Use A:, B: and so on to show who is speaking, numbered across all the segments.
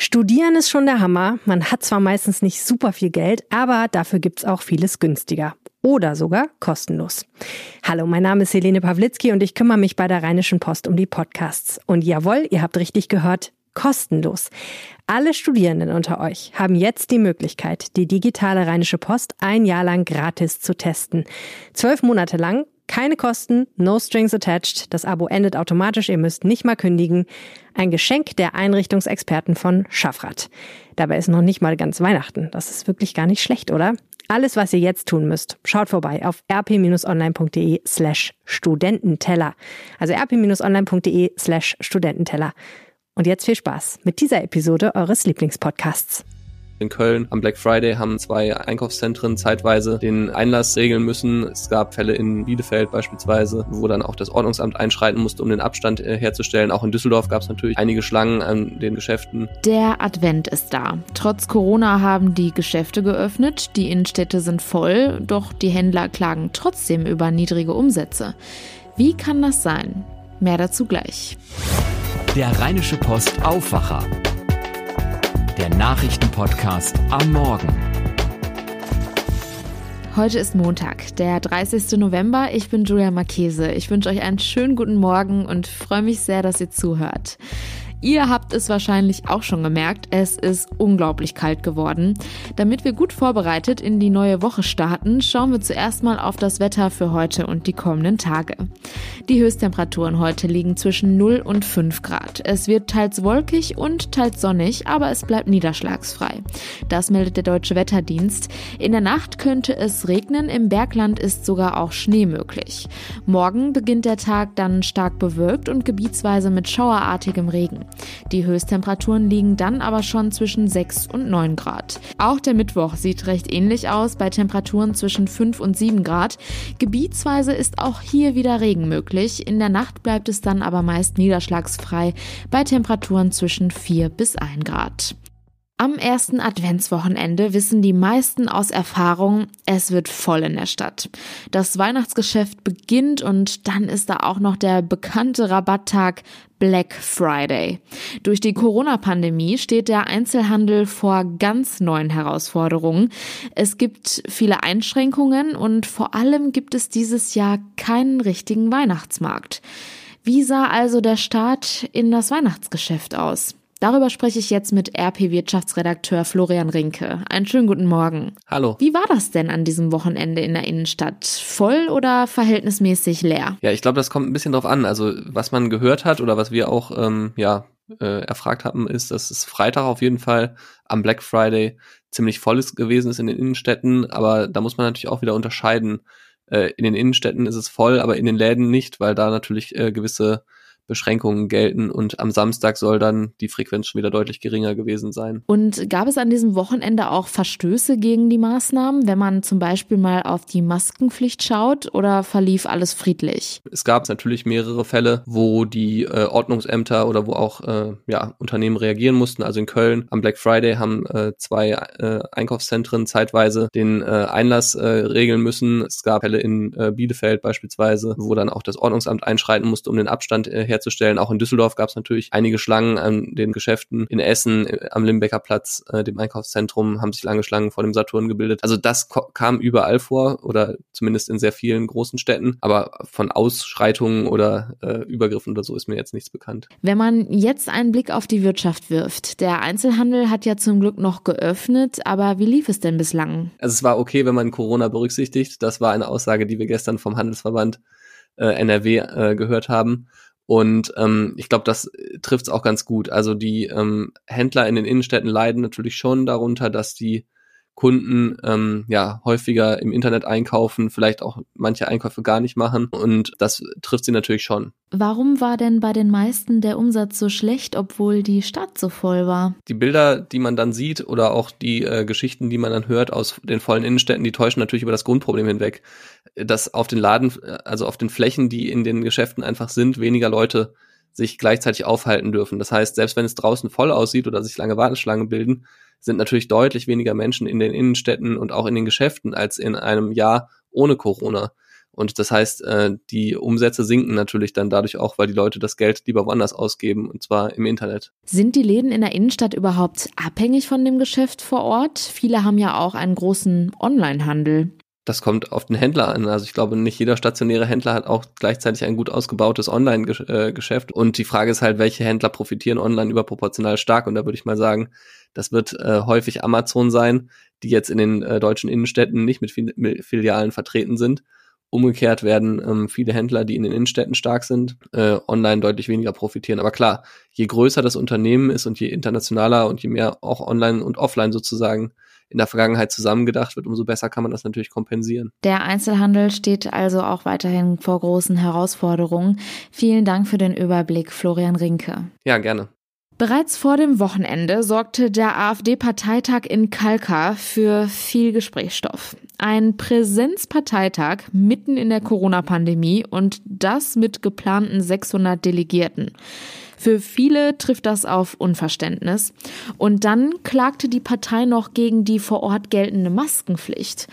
A: Studieren ist schon der Hammer. Man hat zwar meistens nicht super viel Geld, aber dafür gibt's auch vieles günstiger. Oder sogar kostenlos. Hallo, mein Name ist Helene Pawlitzki und ich kümmere mich bei der Rheinischen Post um die Podcasts. Und jawohl, ihr habt richtig gehört, kostenlos. Alle Studierenden unter euch haben jetzt die Möglichkeit, die digitale Rheinische Post ein Jahr lang gratis zu testen. Zwölf Monate lang keine Kosten, no strings attached. Das Abo endet automatisch, ihr müsst nicht mal kündigen. Ein Geschenk der Einrichtungsexperten von Schaffrat. Dabei ist noch nicht mal ganz Weihnachten. Das ist wirklich gar nicht schlecht, oder? Alles, was ihr jetzt tun müsst, schaut vorbei auf rp-online.de slash Studententeller. Also rp-online.de slash Studententeller. Und jetzt viel Spaß mit dieser Episode eures Lieblingspodcasts
B: in Köln am Black Friday haben zwei Einkaufszentren zeitweise den Einlass regeln müssen. Es gab Fälle in Bielefeld beispielsweise, wo dann auch das Ordnungsamt einschreiten musste, um den Abstand äh, herzustellen. Auch in Düsseldorf gab es natürlich einige Schlangen an den Geschäften.
C: Der Advent ist da. Trotz Corona haben die Geschäfte geöffnet, die Innenstädte sind voll, doch die Händler klagen trotzdem über niedrige Umsätze. Wie kann das sein? Mehr dazu gleich.
D: Der Rheinische Post Aufwacher der Nachrichtenpodcast am Morgen.
C: Heute ist Montag, der 30. November. Ich bin Julia Marchese. Ich wünsche euch einen schönen guten Morgen und freue mich sehr, dass ihr zuhört. Ihr habt es wahrscheinlich auch schon gemerkt, es ist unglaublich kalt geworden. Damit wir gut vorbereitet in die neue Woche starten, schauen wir zuerst mal auf das Wetter für heute und die kommenden Tage. Die Höchsttemperaturen heute liegen zwischen 0 und 5 Grad. Es wird teils wolkig und teils sonnig, aber es bleibt niederschlagsfrei. Das meldet der Deutsche Wetterdienst. In der Nacht könnte es regnen, im Bergland ist sogar auch Schnee möglich. Morgen beginnt der Tag dann stark bewölkt und gebietsweise mit schauerartigem Regen. Die Höchsttemperaturen liegen dann aber schon zwischen 6 und 9 Grad. Auch der Mittwoch sieht recht ähnlich aus bei Temperaturen zwischen 5 und 7 Grad. Gebietsweise ist auch hier wieder Regen möglich. In der Nacht bleibt es dann aber meist niederschlagsfrei bei Temperaturen zwischen 4 bis 1 Grad. Am ersten Adventswochenende wissen die meisten aus Erfahrung, es wird voll in der Stadt. Das Weihnachtsgeschäft beginnt und dann ist da auch noch der bekannte Rabatttag Black Friday. Durch die Corona-Pandemie steht der Einzelhandel vor ganz neuen Herausforderungen. Es gibt viele Einschränkungen und vor allem gibt es dieses Jahr keinen richtigen Weihnachtsmarkt. Wie sah also der Start in das Weihnachtsgeschäft aus? Darüber spreche ich jetzt mit RP-Wirtschaftsredakteur Florian Rinke. Einen schönen guten Morgen.
B: Hallo.
C: Wie war das denn an diesem Wochenende in der Innenstadt? Voll oder verhältnismäßig leer?
B: Ja, ich glaube, das kommt ein bisschen drauf an. Also was man gehört hat oder was wir auch ähm, ja äh, erfragt haben, ist, dass es Freitag auf jeden Fall am Black Friday ziemlich voll ist gewesen ist in den Innenstädten. Aber da muss man natürlich auch wieder unterscheiden. Äh, in den Innenstädten ist es voll, aber in den Läden nicht, weil da natürlich äh, gewisse Beschränkungen gelten und am Samstag soll dann die Frequenz schon wieder deutlich geringer gewesen sein.
C: Und gab es an diesem Wochenende auch Verstöße gegen die Maßnahmen, wenn man zum Beispiel mal auf die Maskenpflicht schaut oder verlief alles friedlich?
B: Es gab natürlich mehrere Fälle, wo die äh, Ordnungsämter oder wo auch äh, ja, Unternehmen reagieren mussten. Also in Köln am Black Friday haben äh, zwei äh, Einkaufszentren zeitweise den äh, Einlass äh, regeln müssen. Es gab Fälle in Bielefeld beispielsweise, wo dann auch das Ordnungsamt einschreiten musste, um den Abstand äh, herzustellen. Auch in Düsseldorf gab es natürlich einige Schlangen an den Geschäften. In Essen äh, am Limbecker Platz, äh, dem Einkaufszentrum, haben sich lange Schlangen vor dem Saturn gebildet. Also das kam überall vor oder zumindest in sehr vielen großen Städten. Aber von Ausschreitungen oder äh, Übergriffen oder so ist mir jetzt nichts bekannt.
C: Wenn man jetzt einen Blick auf die Wirtschaft wirft, der Einzelhandel hat ja zum Glück noch geöffnet, aber wie lief es denn bislang?
B: Also es war okay, wenn man Corona berücksichtigt. Das war eine Aussage, die wir gestern vom Handelsverband äh, NRW äh, gehört haben. Und ähm, ich glaube, das trifft es auch ganz gut. Also die ähm, Händler in den Innenstädten leiden natürlich schon darunter, dass die Kunden ähm, ja häufiger im Internet einkaufen, vielleicht auch manche Einkäufe gar nicht machen und das trifft sie natürlich schon.
C: Warum war denn bei den meisten der Umsatz so schlecht, obwohl die Stadt so voll war?
B: Die Bilder, die man dann sieht oder auch die äh, Geschichten, die man dann hört aus den vollen Innenstädten, die täuschen natürlich über das Grundproblem hinweg, dass auf den Laden, also auf den Flächen, die in den Geschäften einfach sind, weniger Leute sich gleichzeitig aufhalten dürfen. Das heißt, selbst wenn es draußen voll aussieht oder sich lange Warteschlangen bilden, sind natürlich deutlich weniger Menschen in den Innenstädten und auch in den Geschäften als in einem Jahr ohne Corona. Und das heißt, äh, die Umsätze sinken natürlich dann dadurch auch, weil die Leute das Geld lieber woanders ausgeben, und zwar im Internet.
C: Sind die Läden in der Innenstadt überhaupt abhängig von dem Geschäft vor Ort? Viele haben ja auch einen großen Online-Handel
B: das kommt auf den Händler an. Also ich glaube, nicht jeder stationäre Händler hat auch gleichzeitig ein gut ausgebautes Online-Geschäft. Und die Frage ist halt, welche Händler profitieren online überproportional stark? Und da würde ich mal sagen, das wird äh, häufig Amazon sein, die jetzt in den äh, deutschen Innenstädten nicht mit, mit Filialen vertreten sind. Umgekehrt werden ähm, viele Händler, die in den Innenstädten stark sind, äh, online deutlich weniger profitieren. Aber klar, je größer das Unternehmen ist und je internationaler und je mehr auch online und offline sozusagen in der Vergangenheit zusammengedacht wird, umso besser kann man das natürlich kompensieren.
C: Der Einzelhandel steht also auch weiterhin vor großen Herausforderungen. Vielen Dank für den Überblick, Florian Rinke.
B: Ja, gerne.
C: Bereits vor dem Wochenende sorgte der AfD-Parteitag in Kalkar für viel Gesprächsstoff. Ein Präsenzparteitag mitten in der Corona-Pandemie und das mit geplanten 600 Delegierten. Für viele trifft das auf Unverständnis. Und dann klagte die Partei noch gegen die vor Ort geltende Maskenpflicht.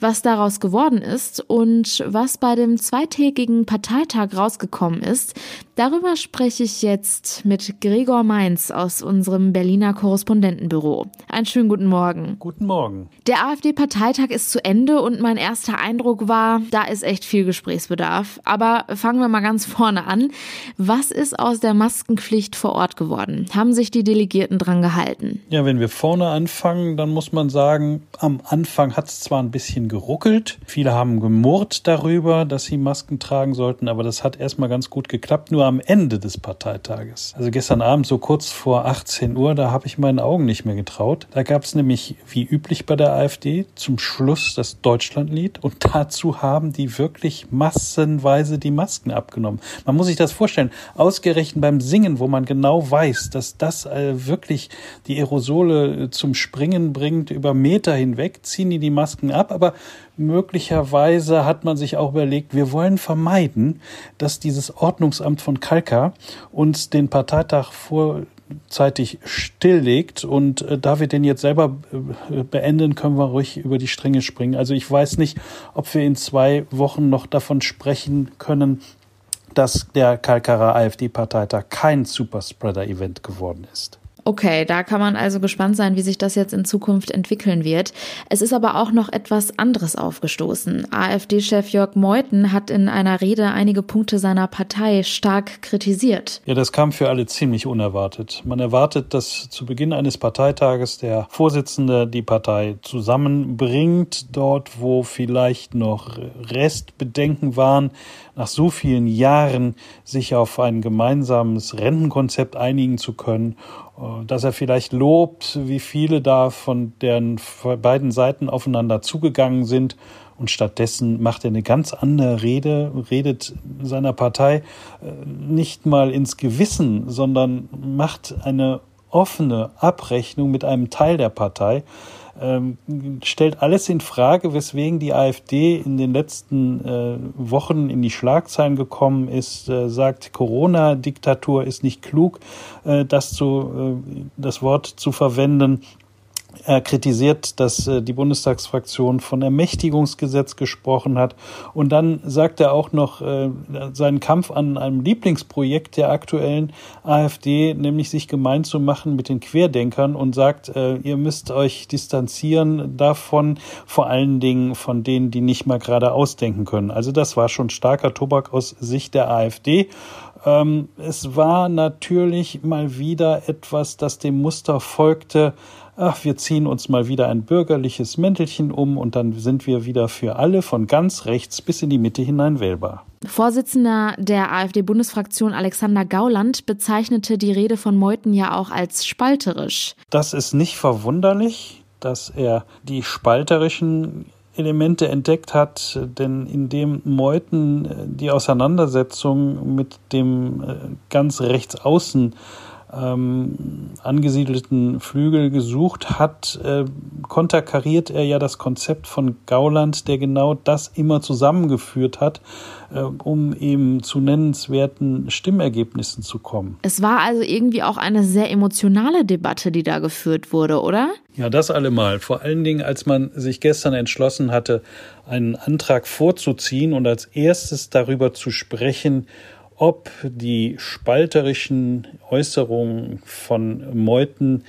C: Was daraus geworden ist und was bei dem zweitägigen Parteitag rausgekommen ist, darüber spreche ich jetzt mit Gregor Mainz aus unserem Berliner Korrespondentenbüro. Einen schönen guten Morgen.
E: Guten Morgen.
C: Der AfD-Parteitag ist zu Ende und mein erster Eindruck war, da ist echt viel Gesprächsbedarf. Aber fangen wir mal ganz vorne an. Was ist aus der Masken Maskenpflicht vor Ort geworden. Haben sich die Delegierten dran gehalten?
E: Ja, wenn wir vorne anfangen, dann muss man sagen, am Anfang hat es zwar ein bisschen geruckelt. Viele haben gemurrt darüber, dass sie Masken tragen sollten, aber das hat erstmal ganz gut geklappt, nur am Ende des Parteitages. Also gestern Abend, so kurz vor 18 Uhr, da habe ich meinen Augen nicht mehr getraut. Da gab es nämlich, wie üblich bei der AfD, zum Schluss das Deutschlandlied und dazu haben die wirklich massenweise die Masken abgenommen. Man muss sich das vorstellen, ausgerechnet beim Singen wo man genau weiß, dass das äh, wirklich die Aerosole äh, zum Springen bringt über Meter hinweg, ziehen die die Masken ab, aber möglicherweise hat man sich auch überlegt, wir wollen vermeiden, dass dieses Ordnungsamt von Kalka uns den Parteitag vorzeitig stilllegt und äh, da wir den jetzt selber äh, beenden, können wir ruhig über die Stränge springen. Also ich weiß nicht, ob wir in zwei Wochen noch davon sprechen können, dass der Kalkarer AfD-Parteitag kein Superspreader-Event geworden ist.
C: Okay, da kann man also gespannt sein, wie sich das jetzt in Zukunft entwickeln wird. Es ist aber auch noch etwas anderes aufgestoßen. AfD-Chef Jörg Meuthen hat in einer Rede einige Punkte seiner Partei stark kritisiert.
E: Ja, das kam für alle ziemlich unerwartet. Man erwartet, dass zu Beginn eines Parteitages der Vorsitzende die Partei zusammenbringt, dort wo vielleicht noch Restbedenken waren, nach so vielen Jahren sich auf ein gemeinsames Rentenkonzept einigen zu können dass er vielleicht lobt, wie viele da von deren beiden Seiten aufeinander zugegangen sind. Und stattdessen macht er eine ganz andere Rede, redet seiner Partei äh, nicht mal ins Gewissen, sondern macht eine offene Abrechnung mit einem Teil der Partei ähm, stellt alles in Frage, weswegen die AfD in den letzten äh, Wochen in die Schlagzeilen gekommen ist, äh, sagt, Corona-Diktatur ist nicht klug, äh, das, zu, äh, das Wort zu verwenden. Er kritisiert, dass äh, die Bundestagsfraktion von Ermächtigungsgesetz gesprochen hat. Und dann sagt er auch noch äh, seinen Kampf an einem Lieblingsprojekt der aktuellen AfD, nämlich sich gemein zu machen mit den Querdenkern und sagt, äh, ihr müsst euch distanzieren davon, vor allen Dingen von denen, die nicht mal gerade ausdenken können. Also das war schon starker Tobak aus Sicht der AfD. Ähm, es war natürlich mal wieder etwas, das dem Muster folgte, ach, wir ziehen uns mal wieder ein bürgerliches Mäntelchen um und dann sind wir wieder für alle von ganz rechts bis in die Mitte hinein wählbar.
C: Vorsitzender der AfD-Bundesfraktion Alexander Gauland bezeichnete die Rede von Meuthen ja auch als spalterisch.
E: Das ist nicht verwunderlich, dass er die spalterischen Elemente entdeckt hat, denn indem Meuthen die Auseinandersetzung mit dem äh, ganz rechts außen ähm, angesiedelten Flügel gesucht hat, äh, konterkariert er ja das Konzept von Gauland, der genau das immer zusammengeführt hat, äh, um eben zu nennenswerten Stimmergebnissen zu kommen.
C: Es war also irgendwie auch eine sehr emotionale Debatte, die da geführt wurde, oder?
E: Ja, das allemal. Vor allen Dingen, als man sich gestern entschlossen hatte, einen Antrag vorzuziehen und als erstes darüber zu sprechen, ob die spalterischen Äußerungen von Meuthen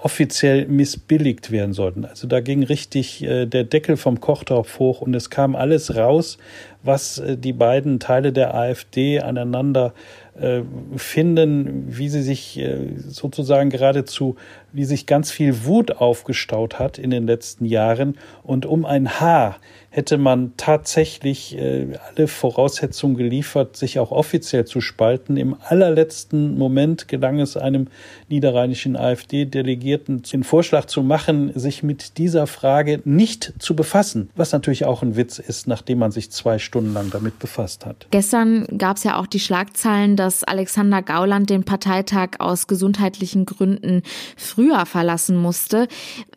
E: offiziell missbilligt werden sollten. Also da ging richtig äh, der Deckel vom Kochtopf hoch und es kam alles raus, was äh, die beiden Teile der AfD aneinander äh, finden, wie sie sich äh, sozusagen geradezu, wie sich ganz viel Wut aufgestaut hat in den letzten Jahren und um ein Haar hätte man tatsächlich äh, alle Voraussetzungen geliefert, sich auch offiziell zu spalten. Im allerletzten Moment gelang es einem niederrheinischen AfD-Delegierten, den Vorschlag zu machen, sich mit dieser Frage nicht zu befassen, was natürlich auch ein Witz ist, nachdem man sich zwei Stunden lang damit befasst hat.
C: Gestern gab es ja auch die Schlagzeilen, dass Alexander Gauland den Parteitag aus gesundheitlichen Gründen früher verlassen musste.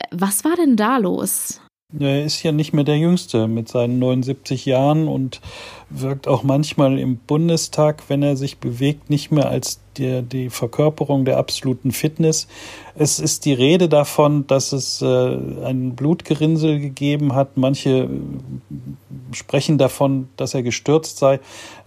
C: Was war denn da los?
E: Er ist ja nicht mehr der Jüngste mit seinen 79 Jahren und wirkt auch manchmal im Bundestag, wenn er sich bewegt, nicht mehr als die, die Verkörperung der absoluten Fitness. Es ist die Rede davon, dass es äh, ein Blutgerinnsel gegeben hat. Manche sprechen davon, dass er gestürzt sei.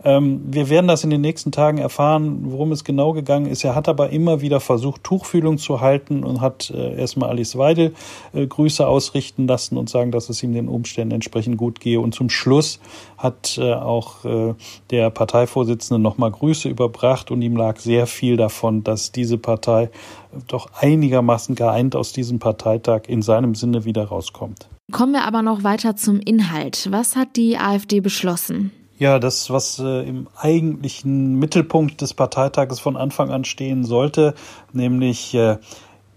E: Ähm, wir werden das in den nächsten Tagen erfahren, worum es genau gegangen ist. Er hat aber immer wieder versucht, Tuchfühlung zu halten und hat äh, erstmal Alice Weidel äh, Grüße ausrichten lassen und sagen, dass es ihm den Umständen entsprechend gut gehe. Und zum Schluss hat äh, auch äh, der Parteivorsitzende nochmal Grüße überbracht und ihm lag sehr viel davon, dass diese Partei doch einigermaßen geeint aus diesem Parteitag in seinem Sinne wieder rauskommt.
C: Kommen wir aber noch weiter zum Inhalt. Was hat die AfD beschlossen?
E: Ja, das, was äh, im eigentlichen Mittelpunkt des Parteitages von Anfang an stehen sollte, nämlich äh,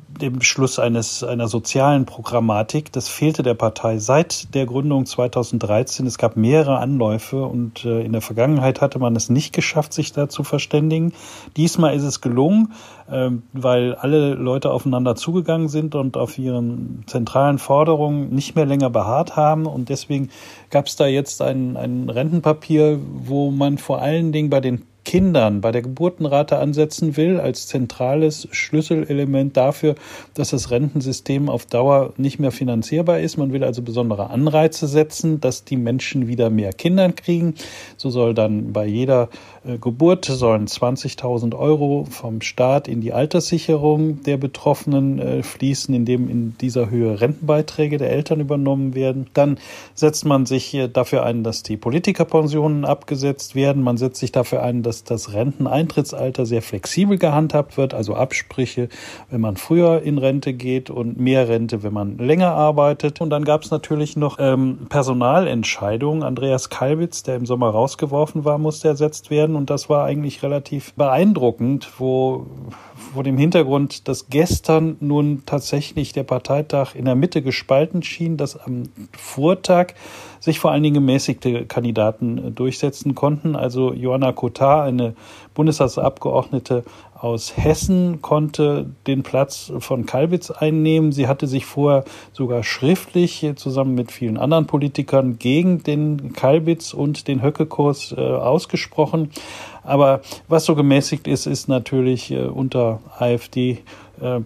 E: dem Beschluss eines, einer sozialen Programmatik. Das fehlte der Partei seit der Gründung 2013. Es gab mehrere Anläufe und äh, in der Vergangenheit hatte man es nicht geschafft, sich da zu verständigen. Diesmal ist es gelungen, äh, weil alle Leute aufeinander zugegangen sind und auf ihren zentralen Forderungen nicht mehr länger beharrt haben. Und deswegen gab es da jetzt ein, ein Rentenpapier, wo man vor allen Dingen bei den Kindern bei der Geburtenrate ansetzen will, als zentrales Schlüsselelement dafür, dass das Rentensystem auf Dauer nicht mehr finanzierbar ist. Man will also besondere Anreize setzen, dass die Menschen wieder mehr Kinder kriegen. So soll dann bei jeder äh, Geburt sollen 20.000 Euro vom Staat in die Alterssicherung der Betroffenen äh, fließen, indem in dieser Höhe Rentenbeiträge der Eltern übernommen werden. Dann setzt man sich dafür ein, dass die Politikerpensionen abgesetzt werden. Man setzt sich dafür ein, dass das Renteneintrittsalter sehr flexibel gehandhabt wird, also Absprüche, wenn man früher in Rente geht und mehr Rente, wenn man länger arbeitet. Und dann gab es natürlich noch ähm, Personalentscheidungen. Andreas Kalwitz, der im Sommer rausgeworfen war, musste ersetzt werden und das war eigentlich relativ beeindruckend, wo vor dem Hintergrund, dass gestern nun tatsächlich der Parteitag in der Mitte gespalten schien, dass am Vortag sich vor allen Dingen gemäßigte Kandidaten durchsetzen konnten. Also Johanna Kotar, eine Bundestagsabgeordnete aus Hessen, konnte den Platz von Kalbitz einnehmen. Sie hatte sich vorher sogar schriftlich zusammen mit vielen anderen Politikern gegen den Kalbitz und den Höckekurs äh, ausgesprochen. Aber was so gemäßigt ist, ist natürlich äh, unter AfD äh,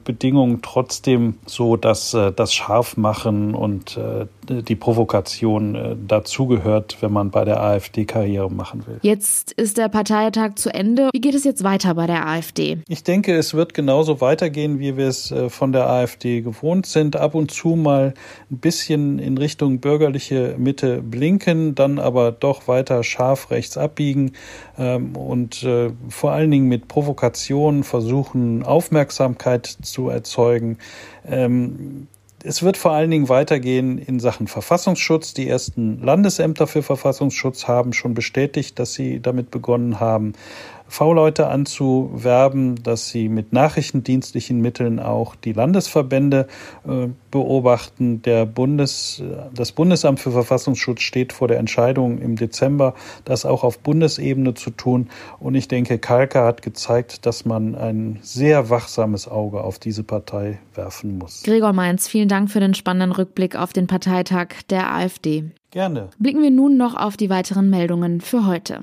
E: Bedingungen trotzdem so, dass äh, das Scharfmachen und äh, die Provokation äh, dazugehört, wenn man bei der AfD Karriere machen will.
C: Jetzt ist der Parteitag zu Ende. Wie geht es jetzt weiter bei der AfD?
E: Ich denke, es wird genauso weitergehen, wie wir es äh, von der AfD gewohnt sind. Ab und zu mal ein bisschen in Richtung bürgerliche Mitte blinken, dann aber doch weiter scharf rechts abbiegen ähm, und äh, vor allen Dingen mit Provokation versuchen, Aufmerksamkeit zu erzeugen. Ähm, es wird vor allen Dingen weitergehen in Sachen Verfassungsschutz. Die ersten Landesämter für Verfassungsschutz haben schon bestätigt, dass sie damit begonnen haben. V-Leute anzuwerben, dass sie mit nachrichtendienstlichen Mitteln auch die Landesverbände äh, beobachten. Der Bundes, das Bundesamt für Verfassungsschutz steht vor der Entscheidung im Dezember, das auch auf Bundesebene zu tun. Und ich denke, Kalka hat gezeigt, dass man ein sehr wachsames Auge auf diese Partei werfen muss.
C: Gregor Mainz, vielen Dank für den spannenden Rückblick auf den Parteitag der AfD.
E: Gerne.
C: Blicken wir nun noch auf die weiteren Meldungen für heute.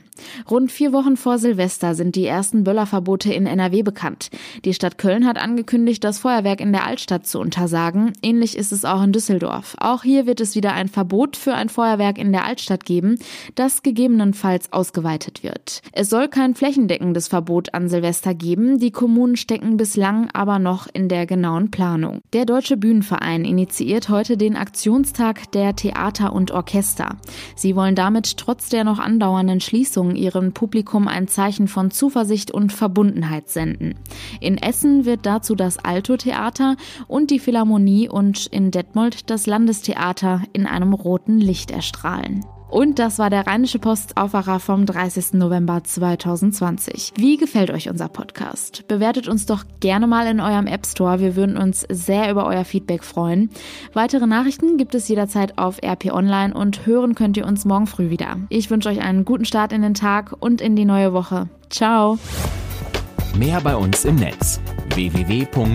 C: Rund vier Wochen vor Silvester sind die ersten Böllerverbote in NRW bekannt. Die Stadt Köln hat angekündigt, das Feuerwerk in der Altstadt zu untersagen. Ähnlich ist es auch in Düsseldorf. Auch hier wird es wieder ein Verbot für ein Feuerwerk in der Altstadt geben, das gegebenenfalls ausgeweitet wird. Es soll kein flächendeckendes Verbot an Silvester geben. Die Kommunen stecken bislang aber noch in der genauen Planung. Der Deutsche Bühnenverein initiiert heute den Aktionstag der Theater und Orchester Orchester. Sie wollen damit trotz der noch andauernden Schließung ihrem Publikum ein Zeichen von Zuversicht und Verbundenheit senden. In Essen wird dazu das Alto-Theater und die Philharmonie und in Detmold das Landestheater in einem roten Licht erstrahlen. Und das war der Rheinische Post Aufwacher vom 30. November 2020. Wie gefällt euch unser Podcast? Bewertet uns doch gerne mal in eurem App Store. Wir würden uns sehr über euer Feedback freuen. Weitere Nachrichten gibt es jederzeit auf RP Online und hören könnt ihr uns morgen früh wieder. Ich wünsche euch einen guten Start in den Tag und in die neue Woche. Ciao.
D: Mehr bei uns im Netz www.rp-online.de